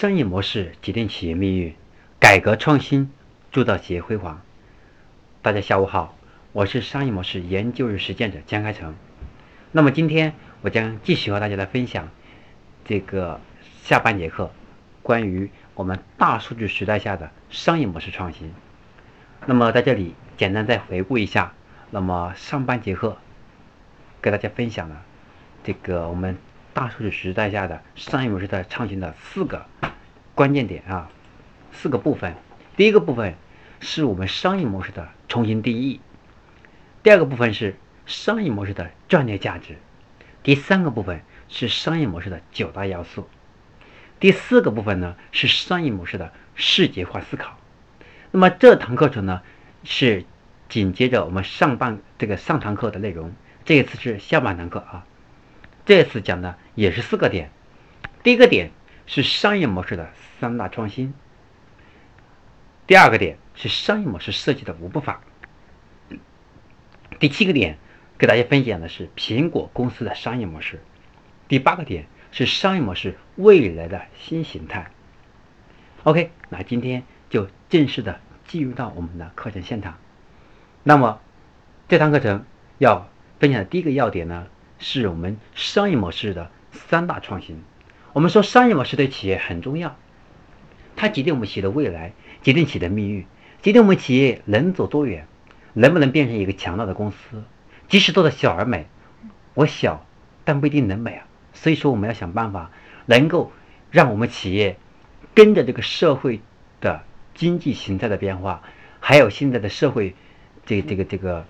商业模式决定企业命运，改革创新铸造企业辉煌。大家下午好，我是商业模式研究与实践者江开成。那么今天我将继续和大家来分享这个下半节课，关于我们大数据时代下的商业模式创新。那么在这里简单再回顾一下，那么上半节课给大家分享了这个我们。大数据时代下的商业模式的创新的四个关键点啊，四个部分。第一个部分是我们商业模式的重新定义；第二个部分是商业模式的战略价值；第三个部分是商业模式的九大要素；第四个部分呢是商业模式的视觉化思考。那么这堂课程呢是紧接着我们上半这个上堂课的内容，这一次是下半堂课啊。这次讲的也是四个点，第一个点是商业模式的三大创新，第二个点是商业模式设计的五步法，第七个点给大家分享的是苹果公司的商业模式，第八个点是商业模式未来的新形态。OK，那今天就正式的进入到我们的课程现场。那么这堂课程要分享的第一个要点呢？是我们商业模式的三大创新。我们说商业模式对企业很重要，它决定我们企业的未来，决定企业的命运，决定我们企业能走多远，能不能变成一个强大的公司。即使做的小而美，我小，但不一定能美啊。所以说，我们要想办法，能够让我们企业跟着这个社会的经济形态的变化，还有现在的社会这个这个这个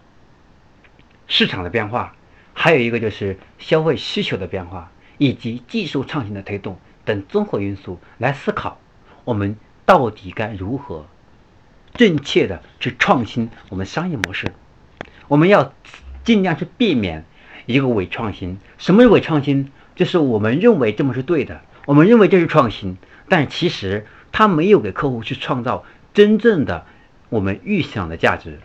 市场的变化。还有一个就是消费需求的变化，以及技术创新的推动等综合因素来思考，我们到底该如何正确的去创新我们商业模式？我们要尽量去避免一个伪创新。什么是伪创新？就是我们认为这么是对的，我们认为这是创新，但其实它没有给客户去创造真正的我们预想的价值，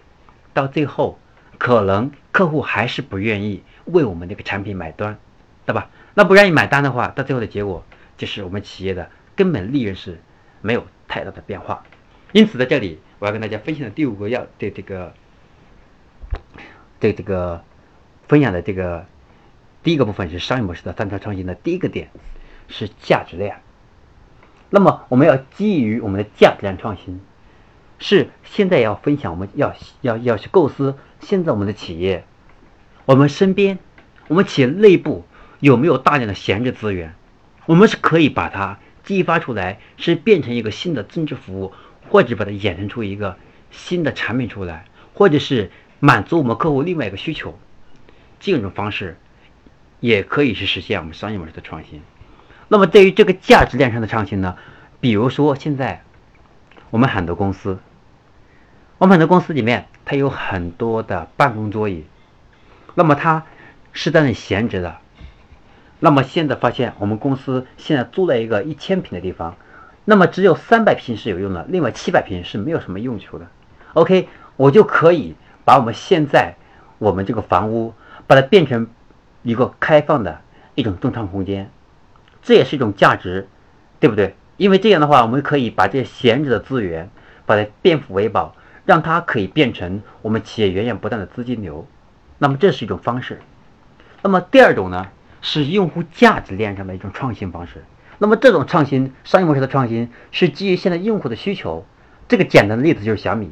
到最后可能客户还是不愿意。为我们这个产品买单，对吧？那不愿意买单的话，到最后的结果就是我们企业的根本利润是没有太大的变化。因此，在这里我要跟大家分享的第五个要对这个对这个分享的这个第一个部分是商业模式的三大创新的第一个点是价值链。那么，我们要基于我们的价值链创新，是现在要分享，我们要要要去构思现在我们的企业。我们身边，我们企业内部有没有大量的闲置资源？我们是可以把它激发出来，是变成一个新的增值服务，或者把它衍生出一个新的产品出来，或者是满足我们客户另外一个需求。这种方式也可以是实现我们商业模式的创新。那么，对于这个价值链上的创新呢？比如说，现在我们很多公司，我们很多公司里面，它有很多的办公桌椅。那么它是在那闲置的。那么现在发现，我们公司现在租了一个一千平的地方，那么只有三百平是有用的，另外七百平是没有什么用处的。OK，我就可以把我们现在我们这个房屋把它变成一个开放的一种动创空间，这也是一种价值，对不对？因为这样的话，我们可以把这些闲置的资源把它变废为宝，让它可以变成我们企业源源不断的资金流。那么这是一种方式，那么第二种呢是用户价值链上的一种创新方式。那么这种创新商业模式的创新是基于现在用户的需求。这个简单的例子就是小米。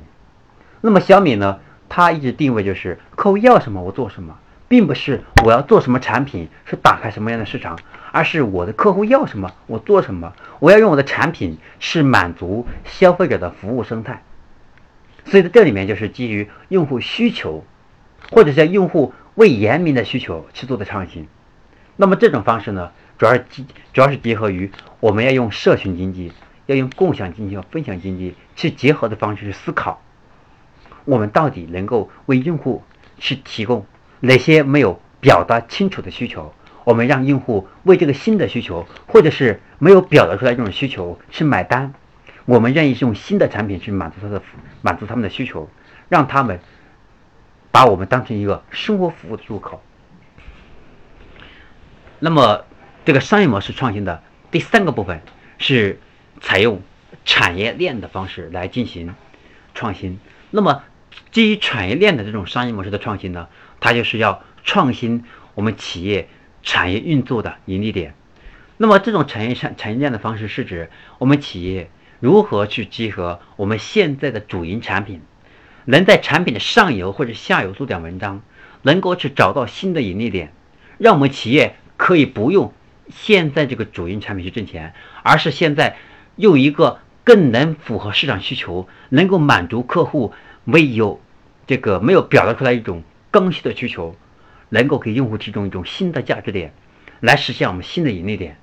那么小米呢，它一直定位就是客户要什么我做什么，并不是我要做什么产品是打开什么样的市场，而是我的客户要什么我做什么，我要用我的产品是满足消费者的服务生态。所以在这里面就是基于用户需求。或者是用户为严明的需求去做的创新，那么这种方式呢，主要是主要是结合于我们要用社群经济、要用共享经济和分享经济去结合的方式去思考，我们到底能够为用户去提供哪些没有表达清楚的需求？我们让用户为这个新的需求，或者是没有表达出来这种需求去买单，我们愿意用新的产品去满足他的满足他们的需求，让他们。把我们当成一个生活服务的入口。那么，这个商业模式创新的第三个部分是采用产业链的方式来进行创新。那么，基于产业链的这种商业模式的创新呢，它就是要创新我们企业产业运作的盈利点。那么，这种产业产产业链的方式是指我们企业如何去集合我们现在的主营产品，能在产品的上游或者下游做点文章，能够去找到新的盈利点，让我们企业可以不用现在这个主营产品去挣钱，而是现在用一个更能符合市场需求，能够满足客户没有这个没有表达出来一种刚需的需求，能够给用户提供一种新的价值点，来实现我们新的盈利点。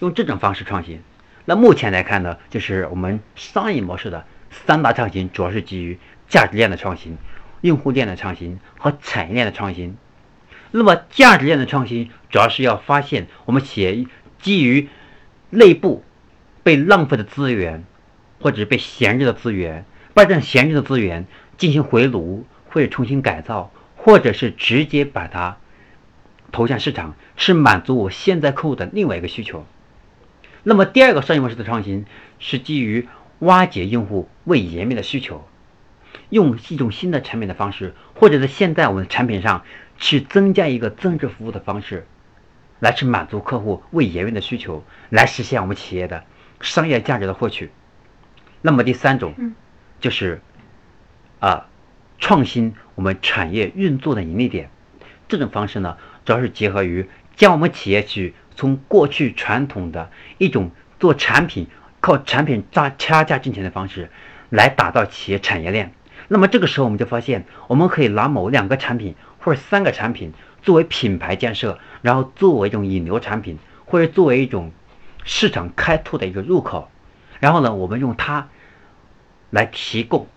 用这种方式创新。那目前来看呢，就是我们商业模式的三大创新，主要是基于价值链的创新、用户链的创新和产业链的创新。那么价值链的创新，主要是要发现我们企业基于内部被浪费的资源，或者被闲置的资源，把这闲置的资源进行回炉，或者重新改造，或者是直接把它投向市场，是满足我现在客户的另外一个需求。那么第二个商业模式的创新是基于挖掘用户未言明的需求，用一种新的产品的方式，或者在现在我们的产品上去增加一个增值服务的方式，来去满足客户未延灭的需求，来实现我们企业的商业价值的获取。那么第三种就是啊，创新我们产业运作的盈利点。这种方式呢，主要是结合于将我们企业去。从过去传统的一种做产品靠产品扎掐价挣钱的方式，来打造企业产业链。那么这个时候我们就发现，我们可以拿某两个产品或者三个产品作为品牌建设，然后作为一种引流产品，或者作为一种市场开拓的一个入口。然后呢，我们用它来提供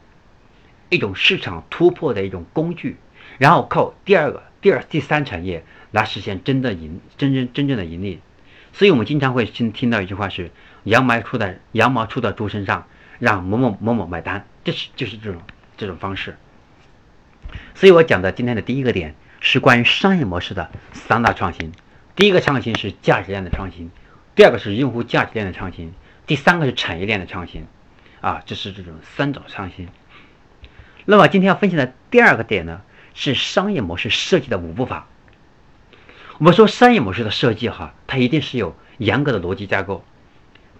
一种市场突破的一种工具，然后靠第二个、第二、第三产业。来实现真的盈，真正真正的盈利，所以我们经常会听听到一句话是“羊毛出在羊毛出在猪身上，让某某某某买单”，这是就是这种这种方式。所以我讲的今天的第一个点是关于商业模式的三大创新。第一个创新是价值链的创新，第二个是用户价值链的创新，第三个是产业链的创新。啊，这是这种三种创新。那么今天要分享的第二个点呢，是商业模式设计的五步法。我们说商业模式的设计，哈，它一定是有严格的逻辑架构，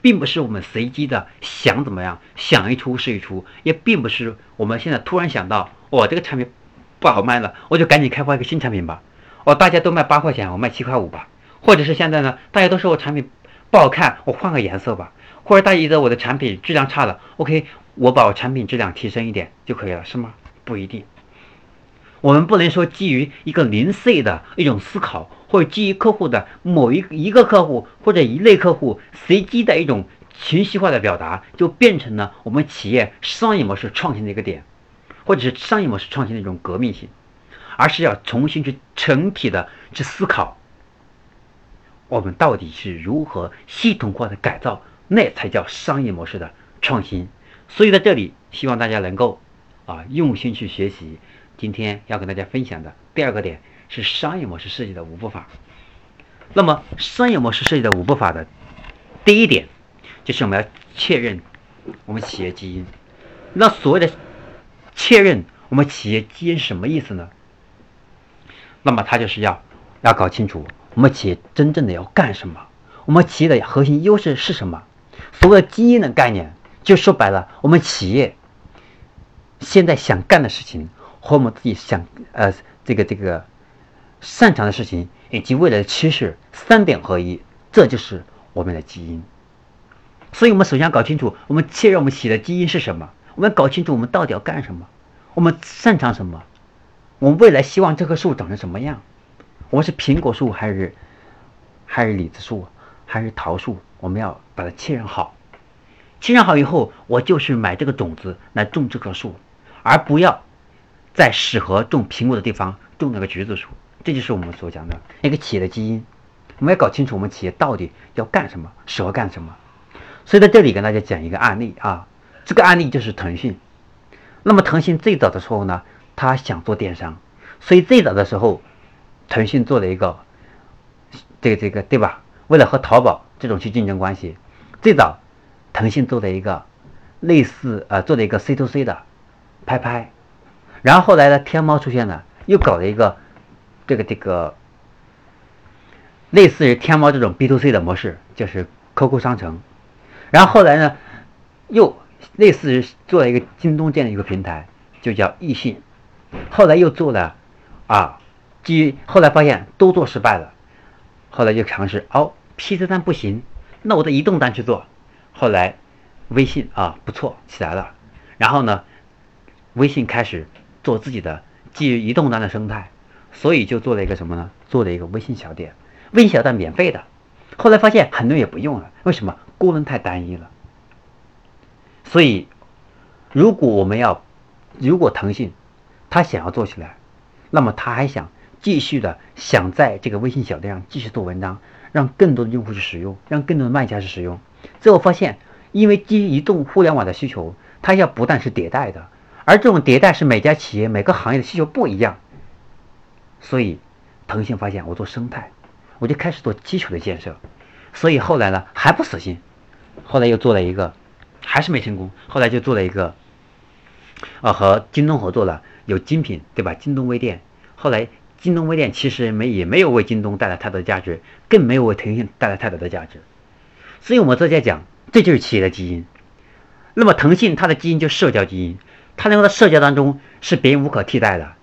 并不是我们随机的想怎么样，想一出是一出，也并不是我们现在突然想到，我这个产品不好卖了，我就赶紧开发一个新产品吧。哦，大家都卖八块钱，我卖七块五吧。或者是现在呢，大家都说我产品不好看，我换个颜色吧。或者大家觉得我的产品质量差了，OK，我把我产品质量提升一点就可以了，是吗？不一定。我们不能说基于一个零碎的一种思考，或者基于客户的某一一个客户或者一类客户随机的一种情绪化的表达，就变成了我们企业商业模式创新的一个点，或者是商业模式创新的一种革命性，而是要重新去整体的去思考，我们到底是如何系统化的改造，那才叫商业模式的创新。所以在这里，希望大家能够啊用心去学习。今天要跟大家分享的第二个点是商业模式设计的五步法。那么，商业模式设计的五步法的第一点就是我们要确认我们企业基因。那所谓的确认我们企业基因什么意思呢？那么，它就是要要搞清楚我们企业真正的要干什么，我们企业的核心优势是什么。所谓的基因的概念，就说白了，我们企业现在想干的事情。和我们自己想呃这个这个擅长的事情以及未来的趋势三点合一，这就是我们的基因。所以我们首先要搞清楚我们切认我们企业的基因是什么，我们要搞清楚我们到底要干什么，我们擅长什么，我们未来希望这棵树长成什么样，我们是苹果树还是还是李子树还是桃树，我们要把它确认好。确认好以后，我就是买这个种子来种这棵树，而不要。在适合种苹果的地方种那个橘子树，这就是我们所讲的一个企业的基因。我们要搞清楚我们企业到底要干什么，适合干什么。所以在这里跟大家讲一个案例啊，这个案例就是腾讯。那么腾讯最早的时候呢，他想做电商，所以最早的时候，腾讯做了一个这个这个对吧？为了和淘宝这种去竞争关系，最早腾讯做的一个类似呃做的一个 C to C 的拍拍，然后后来呢，天猫出现了，又搞了一个这个这个类似于天猫这种 B to C 的模式，就是 QQ 商城，然后后来呢，又类似于做了一个京东这样的一个平台，就叫易信，后来又做了啊，基于后来发现都做失败了，后来就尝试哦，PC 端不行，那我的移动端去做，后来微信啊不错起来了，然后呢，微信开始做自己的基于移动端的生态，所以就做了一个什么呢？做了一个微信小店。微信小店免费的，后来发现很多人也不用了，为什么？功能太单一了。所以，如果我们要，如果腾讯他想要做起来，那么他还想继续的想在这个微信小店上继续做文章，让更多的用户去使用，让更多的卖家去使用。最后发现，因为基于移动互联网的需求，它要不断是迭代的，而这种迭代是每家企业每个行业的需求不一样。所以，腾讯发现我做生态。我就开始做基础的建设，所以后来呢还不死心，后来又做了一个，还是没成功。后来就做了一个，呃，和京东合作了，有精品，对吧？京东微店。后来京东微店其实没也没有为京东带来太多的价值，更没有为腾讯带来太多的价值。所以我们这在讲，这就是企业的基因。那么腾讯它的基因就社交基因，它能够在社交当中是别人无可替代的。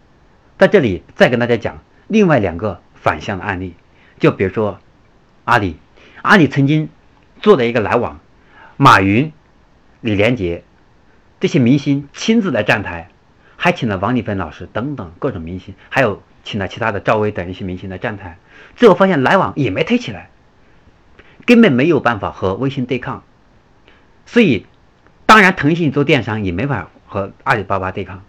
在这里再跟大家讲另外两个反向的案例。就比如说，阿里，阿里曾经做的一个来往，马云、李连杰这些明星亲自来站台，还请了王丽芬老师等等各种明星，还有请了其他的赵薇等一些明星来站台，最后发现来往也没推起来，根本没有办法和微信对抗，所以当然腾讯做电商也没法和阿里巴巴对抗，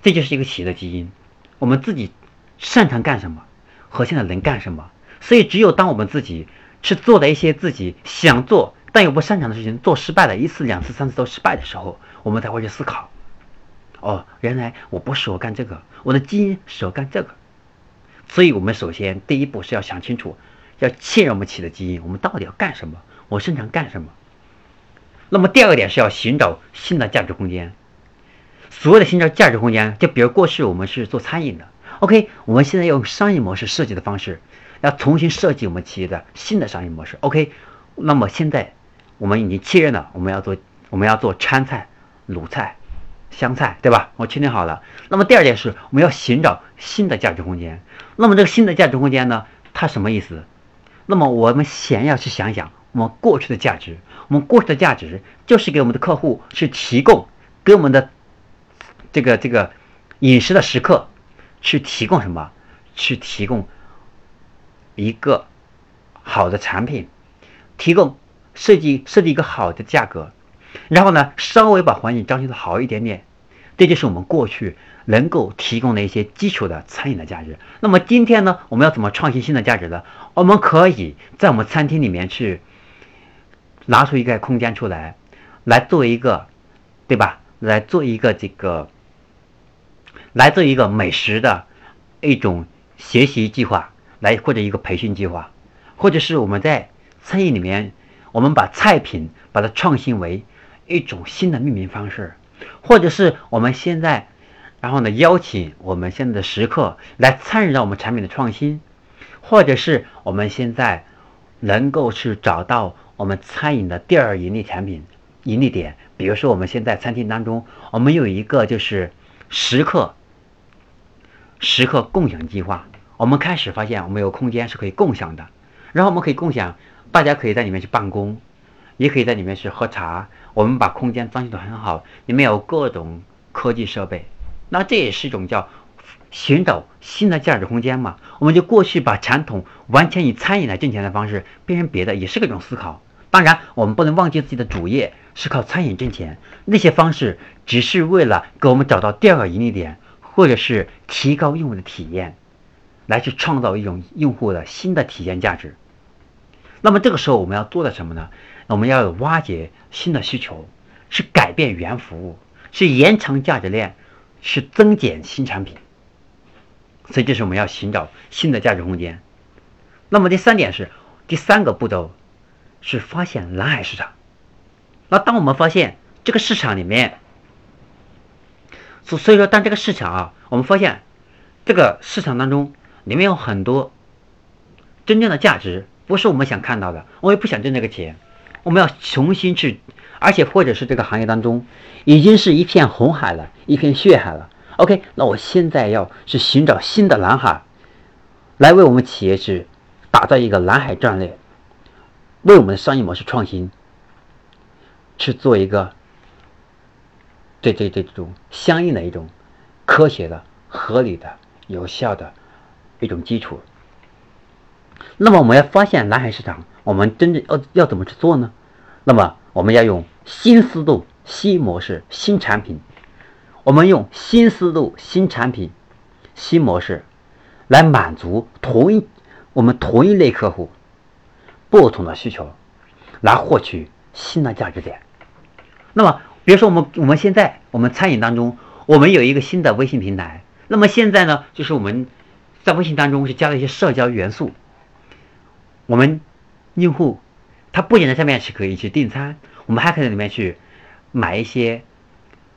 这就是一个企业的基因，我们自己擅长干什么，和现在能干什么。所以，只有当我们自己去做的一些自己想做但又不擅长的事情，做失败了一次、两次、三次都失败的时候，我们才会去思考：哦，原来我不适合干这个，我的基因适合干这个。所以，我们首先第一步是要想清楚，要确认我们企业的基因，我们到底要干什么？我擅长干什么？那么，第二个点是要寻找新的价值空间。所谓的寻找价值空间，就比如过去我们是做餐饮的，OK，我们现在用商业模式设计的方式。要重新设计我们企业的新的商业模式，OK？那么现在我们已经确认了，我们要做我们要做川菜、鲁菜、湘菜，对吧？我确定好了。那么第二点是，我们要寻找新的价值空间。那么这个新的价值空间呢，它什么意思？那么我们先要去想想我们过去的价值。我们过去的价值就是给我们的客户去提供，给我们的这个这个饮食的时刻去提供什么？去提供。一个好的产品，提供设计设计一个好的价格，然后呢，稍微把环境装修的好一点点，这就是我们过去能够提供的一些基础的餐饮的价值。那么今天呢，我们要怎么创新新的价值呢？我们可以在我们餐厅里面去拿出一个空间出来，来做一个，对吧？来做一个这个，来做一个美食的一种学习计划。来或者一个培训计划，或者是我们在餐饮里面，我们把菜品把它创新为一种新的命名方式，或者是我们现在，然后呢邀请我们现在的食客来参与到我们产品的创新，或者是我们现在能够去找到我们餐饮的第二盈利产品盈利点，比如说我们现在餐厅当中，我们有一个就是食客时刻共享计划。我们开始发现，我们有空间是可以共享的，然后我们可以共享，大家可以在里面去办公，也可以在里面去喝茶。我们把空间装修的很好，里面有各种科技设备，那这也是一种叫寻找新的价值空间嘛？我们就过去把传统完全以餐饮来挣钱的方式变成别的，也是个一种思考。当然，我们不能忘记自己的主业是靠餐饮挣钱，那些方式只是为了给我们找到第二个盈利点，或者是提高用户的体验。来去创造一种用户的新的体验价值。那么这个时候我们要做的什么呢？我们要挖掘新的需求，是改变原服务，是延长价值链，是增减新产品。所以这是我们要寻找新的价值空间。那么第三点是第三个步骤，是发现蓝海市场。那当我们发现这个市场里面，所以说，当这个市场啊，我们发现这个市场当中里面有很多真正的价值，不是我们想看到的，我也不想挣这个钱，我们要重新去，而且或者是这个行业当中已经是一片红海了，一片血海了。OK，那我现在要去寻找新的蓝海，来为我们企业去打造一个蓝海战略，为我们的商业模式创新。去做一个对对对这种相应的一种科学的、合理的、有效的一种基础。那么我们要发现蓝海市场，我们真正要要怎么去做呢？那么我们要用新思路、新模式、新产品。我们用新思路、新产品、新模式来满足同一我们同一类客户不同的需求，来获取新的价值点。那么，比如说我们我们现在我们餐饮当中，我们有一个新的微信平台。那么现在呢，就是我们在微信当中是加了一些社交元素。我们用户他不仅在上面是可以去订餐，我们还可以在里面去买一些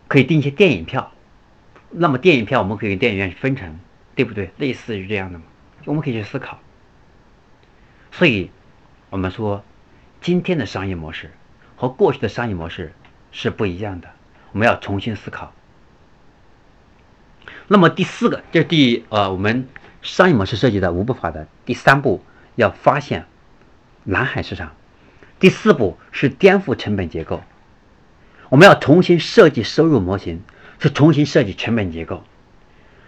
可以订一些电影票。那么电影票我们可以跟电影院去分成，对不对？类似于这样的嘛，我们可以去思考。所以，我们说今天的商业模式和过去的商业模式。是不一样的，我们要重新思考。那么第四个，就是第呃，我们商业模式设计的五步法的第三步，要发现蓝海市场。第四步是颠覆成本结构，我们要重新设计收入模型，是重新设计成本结构。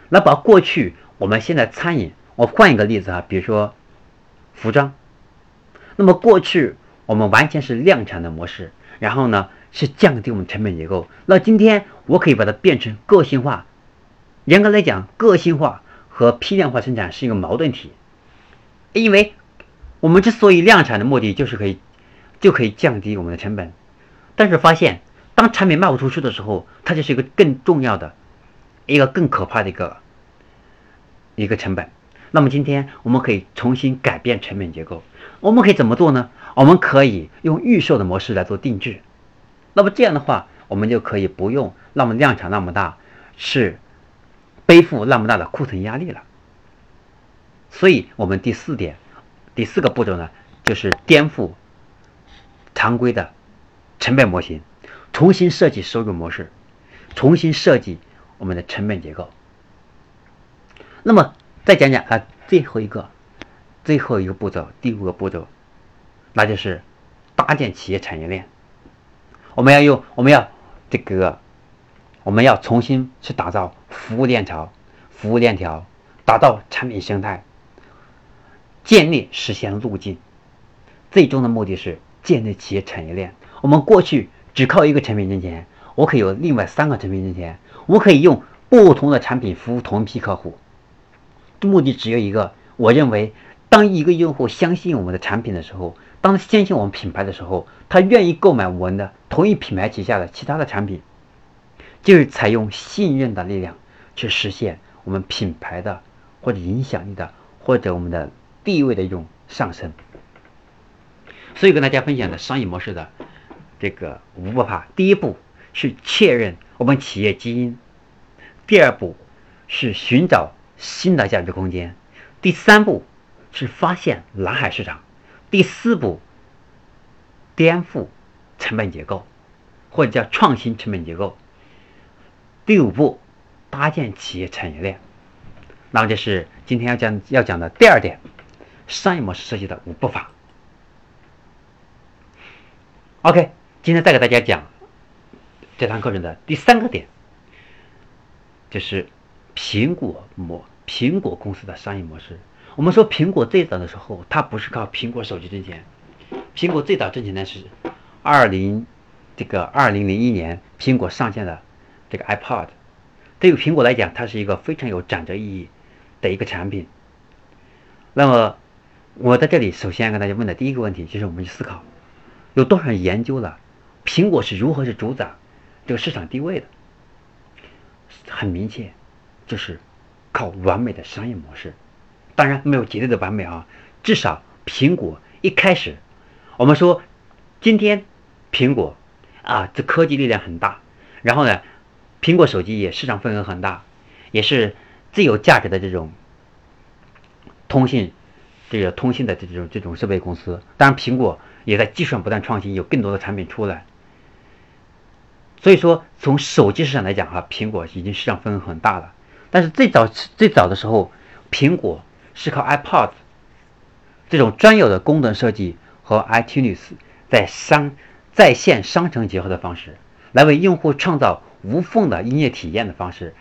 那把过去我们现在餐饮，我换一个例子啊，比如说服装，那么过去我们完全是量产的模式，然后呢？是降低我们成本结构。那今天我可以把它变成个性化。严格来讲，个性化和批量化生产是一个矛盾体。因为我们之所以量产的目的就是可以就可以降低我们的成本，但是发现当产品卖不出去的时候，它就是一个更重要的、一个更可怕的一个一个成本。那么今天我们可以重新改变成本结构。我们可以怎么做呢？我们可以用预售的模式来做定制。那么这样的话，我们就可以不用那么量产那么大，是背负那么大的库存压力了。所以，我们第四点，第四个步骤呢，就是颠覆常规的成本模型，重新设计收入模式，重新设计我们的成本结构。那么，再讲讲啊，最后一个，最后一个步骤，第五个步骤，那就是搭建企业产业链。我们要用，我们要这个，我们要重新去打造服务链条，服务链条，打造产品生态，建立实现路径，最终的目的是建立企业产业链。我们过去只靠一个产品挣钱，我可以有另外三个产品挣钱，我可以用不同的产品服务同一批客户，目的只有一个。我认为，当一个用户相信我们的产品的时候，当相信我们品牌的时候，他愿意购买我们的同一品牌旗下的其他的产品，就是采用信任的力量去实现我们品牌的或者影响力的或者我们的地位的一种上升。所以跟大家分享的商业模式的这个五步法，第一步是确认我们企业基因，第二步是寻找新的价值空间，第三步是发现蓝海市场。第四步，颠覆成本结构，或者叫创新成本结构。第五步，搭建企业产业链。那么这是今天要讲要讲的第二点，商业模式设计的五步法。OK，今天再给大家讲这堂课程的第三个点，就是苹果模苹果公司的商业模式。我们说苹果最早的时候，它不是靠苹果手机挣钱。苹果最早挣钱的是二零这个二零零一年，苹果上线的这个 iPod。对于苹果来讲，它是一个非常有转折意义的一个产品。那么我在这里首先跟大家问的第一个问题，就是我们去思考，有多少人研究了苹果是如何去主宰这个市场地位的？很明确，就是靠完美的商业模式。当然没有绝对的完美啊，至少苹果一开始，我们说今天苹果啊，这科技力量很大。然后呢，苹果手机也市场份额很大，也是最有价值的这种通信，这个通信的这种这种设备公司。当然，苹果也在技术上不断创新，有更多的产品出来。所以说，从手机市场来讲哈，苹果已经市场份额很大了。但是最早最早的时候，苹果是靠 iPod 这种专有的功能设计和 iTunes 在商在线商城结合的方式，来为用户创造无缝的音乐体验的方式，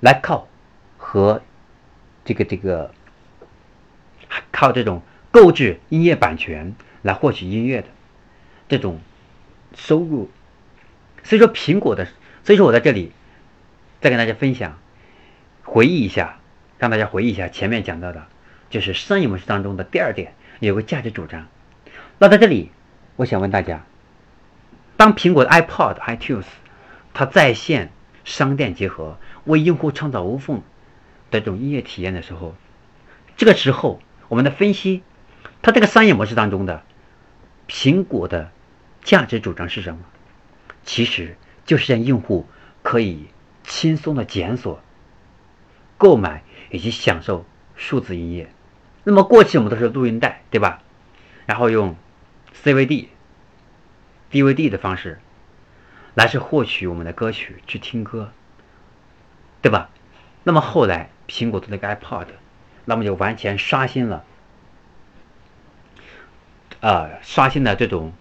来靠和这个这个靠这种购置音乐版权来获取音乐的这种收入。所以说苹果的，所以说我在这里再跟大家分享，回忆一下，让大家回忆一下前面讲到的，就是商业模式当中的第二点，有个价值主张。那在这里，我想问大家，当苹果的 iPod、iTunes 它在线商店结合，为用户创造无缝的这种音乐体验的时候，这个时候我们的分析，它这个商业模式当中的苹果的价值主张是什么？其实就是让用户可以轻松的检索、购买以及享受数字音乐。那么过去我们都是录音带，对吧？然后用 CVD、DVD 的方式来是获取我们的歌曲去听歌，对吧？那么后来苹果做了个 iPod，那么就完全刷新了，呃，刷新了这种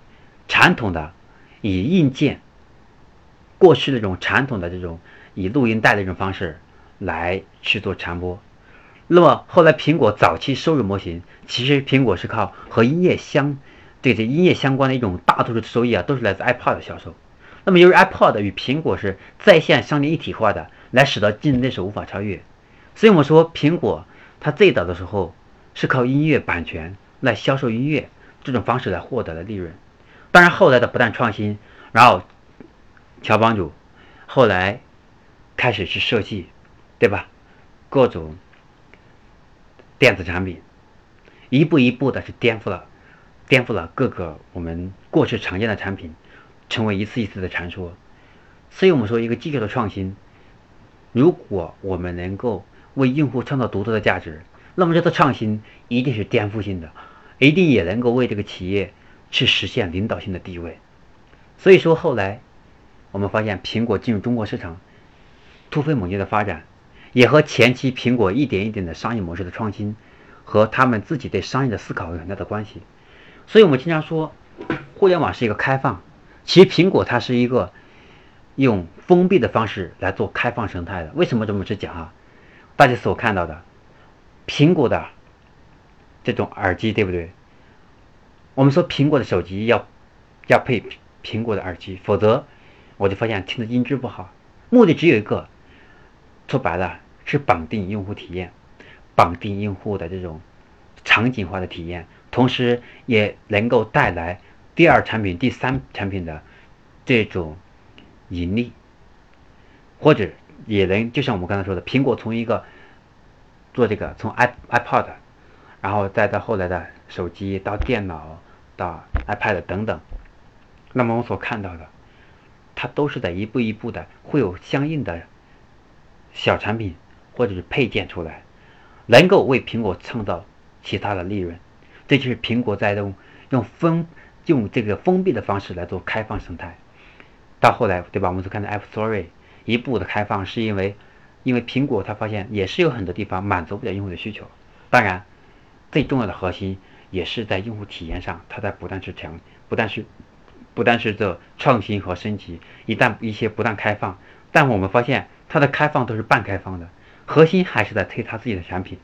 传统的以硬件。过去那种传统的这种以录音带的这种方式来去做传播，那么后来苹果早期收入模型，其实苹果是靠和音乐相对这音乐相关的一种大多数的收益啊，都是来自 iPod 的销售。那么由于 iPod 与苹果是在线商店一体化的，来使得竞争对手无法超越。所以我们说苹果它最早的时候是靠音乐版权来销售音乐这种方式来获得的利润。当然后来的不断创新，然后。乔帮主后来开始去设计，对吧？各种电子产品，一步一步的是颠覆了，颠覆了各个我们过去常见的产品，成为一次一次的传说。所以我们说，一个技术的创新，如果我们能够为用户创造独特的价值，那么这次创新一定是颠覆性的，一定也能够为这个企业去实现领导性的地位。所以说后来。我们发现，苹果进入中国市场突飞猛进的发展，也和前期苹果一点一点的商业模式的创新和他们自己对商业的思考有很大的关系。所以，我们经常说，互联网是一个开放，其实苹果它是一个用封闭的方式来做开放生态的。为什么这么去讲啊？大家所看到的苹果的这种耳机，对不对？我们说苹果的手机要要配苹果的耳机，否则。我就发现听的音质不好，目的只有一个，说白了是绑定用户体验，绑定用户的这种场景化的体验，同时也能够带来第二产品、第三产品的这种盈利，或者也能就像我们刚才说的，苹果从一个做这个从 i iPod，然后再到后来的手机到电脑到 iPad 等等，那么我所看到的。它都是在一步一步的，会有相应的小产品或者是配件出来，能够为苹果创造其他的利润。这就是苹果在用用封用这个封闭的方式来做开放生态。到后来，对吧？我们所看的 App Store 一步的开放，是因为因为苹果它发现也是有很多地方满足不了用户的需求。当然，最重要的核心也是在用户体验上，它在不断去强，不但是。不但是这创新和升级，一旦一些不断开放，但我们发现它的开放都是半开放的，核心还是在推它自己的产品。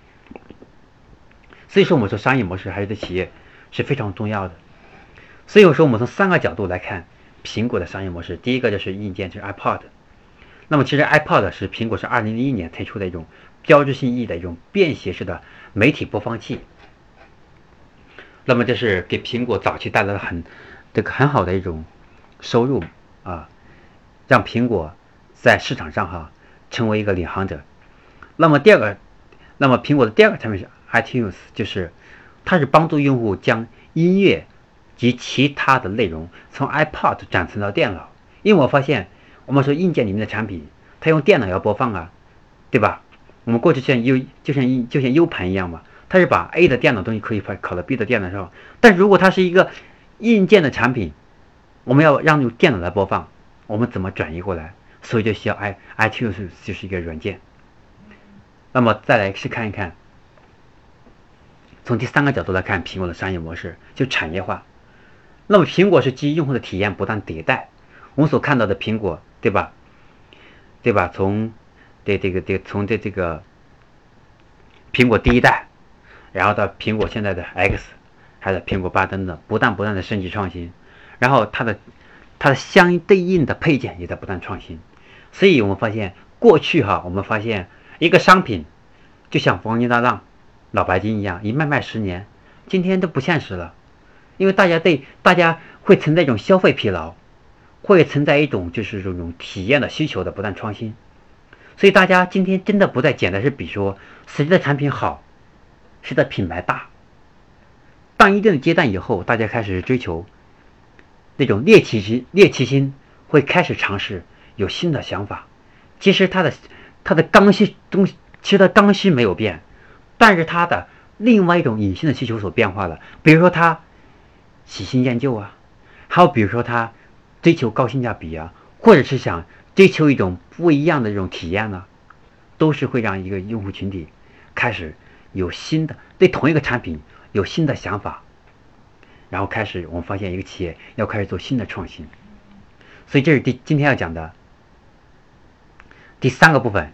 所以说，我们说商业模式还是对企业是非常重要的。所以我说，我们从三个角度来看苹果的商业模式。第一个就是硬件，就是 iPod。那么其实 iPod 是苹果是二零零一年推出的一种标志性意义的一种便携式的媒体播放器。那么这是给苹果早期带来了很。这个很好的一种收入啊，让苹果在市场上哈成为一个领航者。那么第二个，那么苹果的第二个产品是 iTunes，就是它是帮助用户将音乐及其他的内容从 iPod 转存到电脑，因为我发现，我们说硬件里面的产品，它用电脑要播放啊，对吧？我们过去像 U 就像就像 U 盘一样嘛，它是把 A 的电脑东西可以拷拷到 B 的电脑上。但如果它是一个硬件的产品，我们要让用电脑来播放，我们怎么转移过来？所以就需要 i iTunes 就是一个软件。那么再来去看一看，从第三个角度来看苹果的商业模式，就产业化。那么苹果是基于用户的体验不断迭代，我们所看到的苹果，对吧？对吧？从对这个这个从这这个苹果第一代，然后到苹果现在的 X，还有苹果八等等，不断不断的升级创新，然后它的它的相对应的配件也在不断创新。所以我们发现，过去哈，我们发现一个商品就像黄金搭档、老白金一样，一卖卖十年，今天都不现实了。因为大家对大家会存在一种消费疲劳，会存在一种就是这种体验的需求的不断创新，所以大家今天真的不再简单是比说谁的产品好，谁的品牌大。到一定的阶段以后，大家开始追求那种猎奇心，猎奇心会开始尝试有新的想法。其实它的它的刚需东西，其实它刚需没有变，但是它的另外一种隐性的需求所变化了，比如说他。喜新厌旧啊，还有比如说他追求高性价比啊，或者是想追求一种不一样的这种体验呢，都是会让一个用户群体开始有新的对同一个产品有新的想法，然后开始我们发现一个企业要开始做新的创新，所以这是第今天要讲的第三个部分，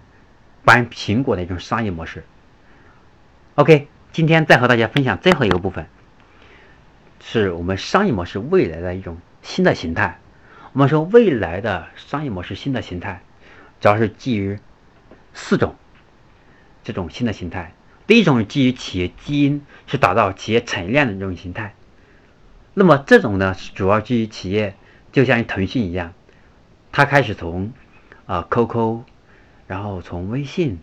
关于苹果的一种商业模式。OK，今天再和大家分享最后一个部分。是我们商业模式未来的一种新的形态。我们说未来的商业模式新的形态，主要是基于四种这种新的形态。第一种是基于企业基因，是打造企业产业链的这种形态。那么这种呢，主要基于企业，就像腾讯一样，它开始从啊 QQ，然后从微信，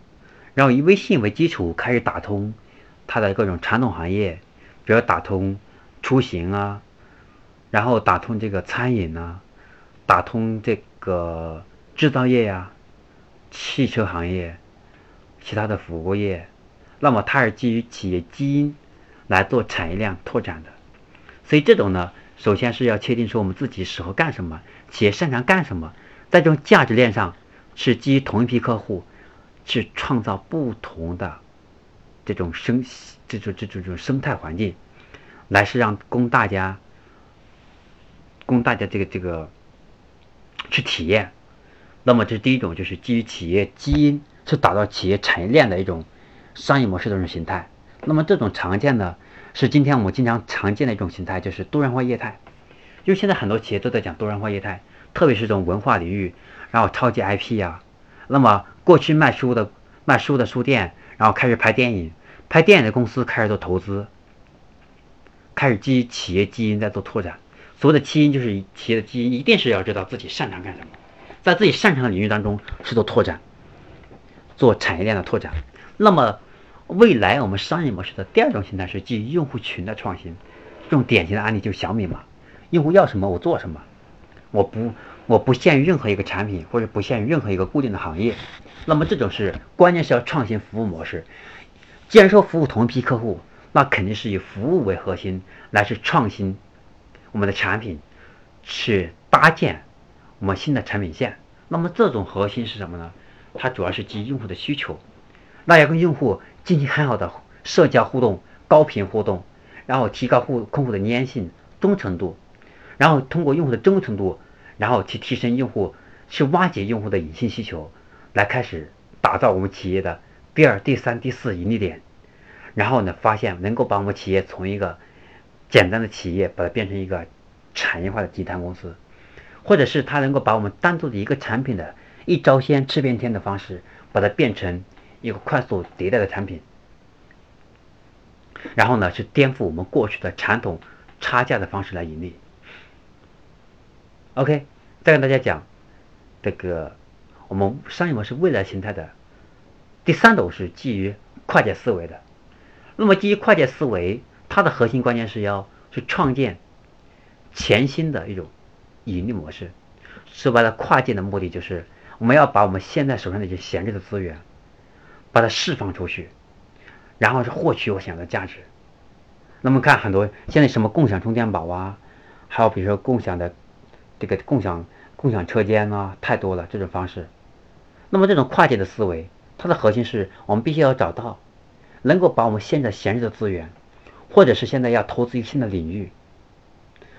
然后以微信为基础开始打通它的各种传统行业，比如打通。出行啊，然后打通这个餐饮啊，打通这个制造业呀、汽车行业、其他的服务业，那么它是基于企业基因来做产业链拓展的。所以这种呢，首先是要确定说我们自己适合干什么，企业擅长干什么，在这种价值链上是基于同一批客户，去创造不同的这种生这种这种这种生态环境。来是让供大家，供大家这个这个去体验。那么这是第一种，就是基于企业基因去打造企业产业链的一种商业模式的一种形态。那么这种常见的，是今天我们经常常见的一种形态，就是多元化业态。因为现在很多企业都在讲多元化业态，特别是这种文化领域，然后超级 IP 啊。那么过去卖书的卖书的书店，然后开始拍电影，拍电影的公司开始做投资。开始基于企业基因在做拓展，所谓的基因就是企业的基因，一定是要知道自己擅长干什么，在自己擅长的领域当中去做拓展，做产业链的拓展。那么未来我们商业模式的第二种形态是基于用户群的创新，这种典型的案例就是小米嘛，用户要什么我做什么，我不我不限于任何一个产品或者不限于任何一个固定的行业。那么这种是关键是要创新服务模式，既然说服务同一批客户。那肯定是以服务为核心来去创新我们的产品，去搭建我们新的产品线。那么这种核心是什么呢？它主要是基于用户的需求，那要跟用户进行很好的社交互动、高频互动，然后提高户客户的粘性、忠诚度，然后通过用户的忠诚度，然后去提升用户，去挖掘用户的隐性需求，来开始打造我们企业的第二、第三、第四盈利点。然后呢，发现能够把我们企业从一个简单的企业，把它变成一个产业化的集团公司，或者是它能够把我们单独的一个产品的一招鲜吃遍天的方式，把它变成一个快速迭代的产品。然后呢，是颠覆我们过去的传统差价的方式来盈利。OK，再跟大家讲这个我们商业模式未来形态的第三种是基于跨界思维的。那么，基于跨界思维，它的核心关键是要去创建全新的一种盈利模式。说白了，跨界的目的就是我们要把我们现在手上的一些闲置的资源，把它释放出去，然后是获取我想要的价值。那么看很多现在什么共享充电宝啊，还有比如说共享的这个共享共享车间啊，太多了这种方式。那么这种跨界的思维，它的核心是我们必须要找到能够把我们现在闲置的资源，或者是现在要投资于新的领域，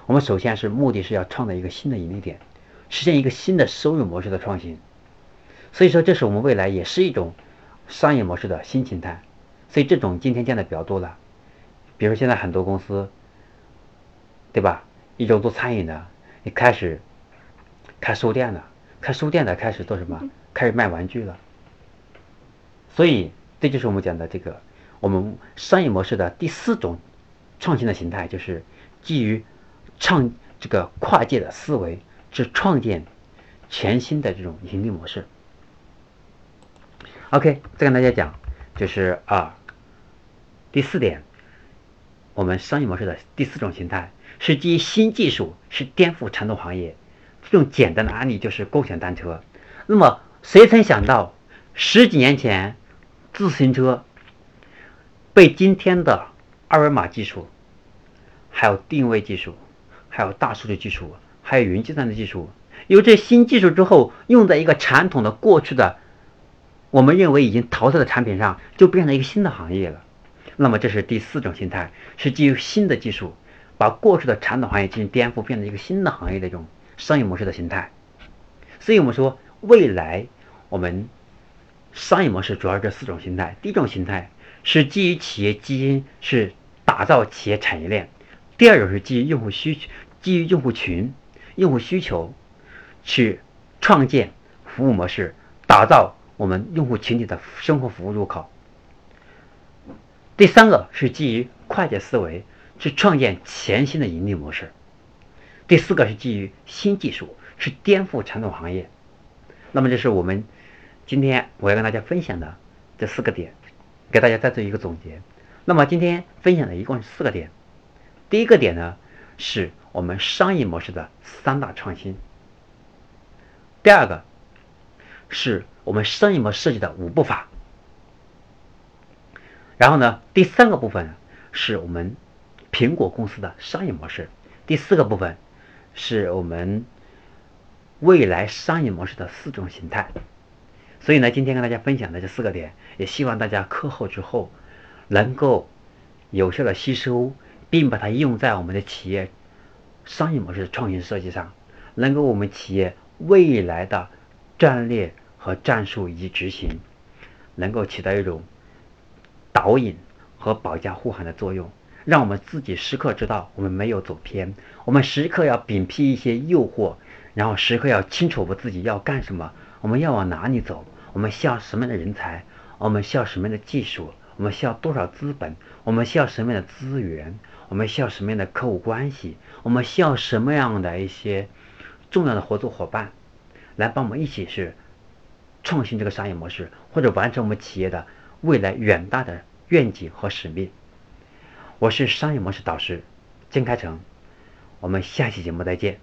我们首先是目的是要创造一个新的盈利点，实现一个新的收入模式的创新。所以说，这是我们未来也是一种商业模式的新形态。所以这种今天见的比较多了。比如说现在很多公司，对吧？一种做餐饮的，你开始开书店了，开书店的开始做什么？开始卖玩具了。所以这就是我们讲的这个我们商业模式的第四种创新的形态，就是基于创这个跨界的思维，去创建全新的这种盈利模式。OK，再跟大家讲，就是啊，第四点。我们商业模式的第四种形态是基于新技术，是颠覆传统行业。这种简单的案例就是共享单车。那么，谁曾想到十几年前，自行车被今天的二维码技术、还有定位技术、还有大数据技术、还有云计算的技术，有这新技术之后，用在一个传统的过去的我们认为已经淘汰的产品上，就变成一个新的行业了。那么这是第四种形态，是基于新的技术，把过去的传统行业进行颠覆，变成一个新的行业的一种商业模式的形态。所以我们说，未来我们商业模式主要这四种形态。第一种形态是基于企业基因，是打造企业产业链；第二种是基于用户需求，基于用户群、用户需求，去创建服务模式，打造我们用户群体的生活服务入口。第三个是基于快捷思维，去创建全新的盈利模式。第四个是基于新技术，是颠覆传统行业。那么这是我们今天我要跟大家分享的这四个点，给大家再做一个总结。那么今天分享的一共是四个点。第一个点呢，是我们商业模式的三大创新。第二个，是我们商业模式设计的五步法。然后呢，第三个部分是我们苹果公司的商业模式，第四个部分是我们未来商业模式的四种形态。所以呢，今天跟大家分享的这四个点，也希望大家课后之后能够有效的吸收，并把它用在我们的企业商业模式的创新设计上，能够我们企业未来的战略和战术以及执行，能够起到一种。导引和保驾护航的作用，让我们自己时刻知道我们没有走偏。我们时刻要摒弃一些诱惑，然后时刻要清楚我们自己要干什么，我们要往哪里走，我们需要什么样的人才，我们需要什么样的技术，我们需要多少资本，我们需要什么样的资源，我们需要什么样的客户关系，我们需要什么样的一些重要的合作伙伴，来帮我们一起是创新这个商业模式，或者完成我们企业的。未来远大的愿景和使命。我是商业模式导师金开成，我们下期节目再见。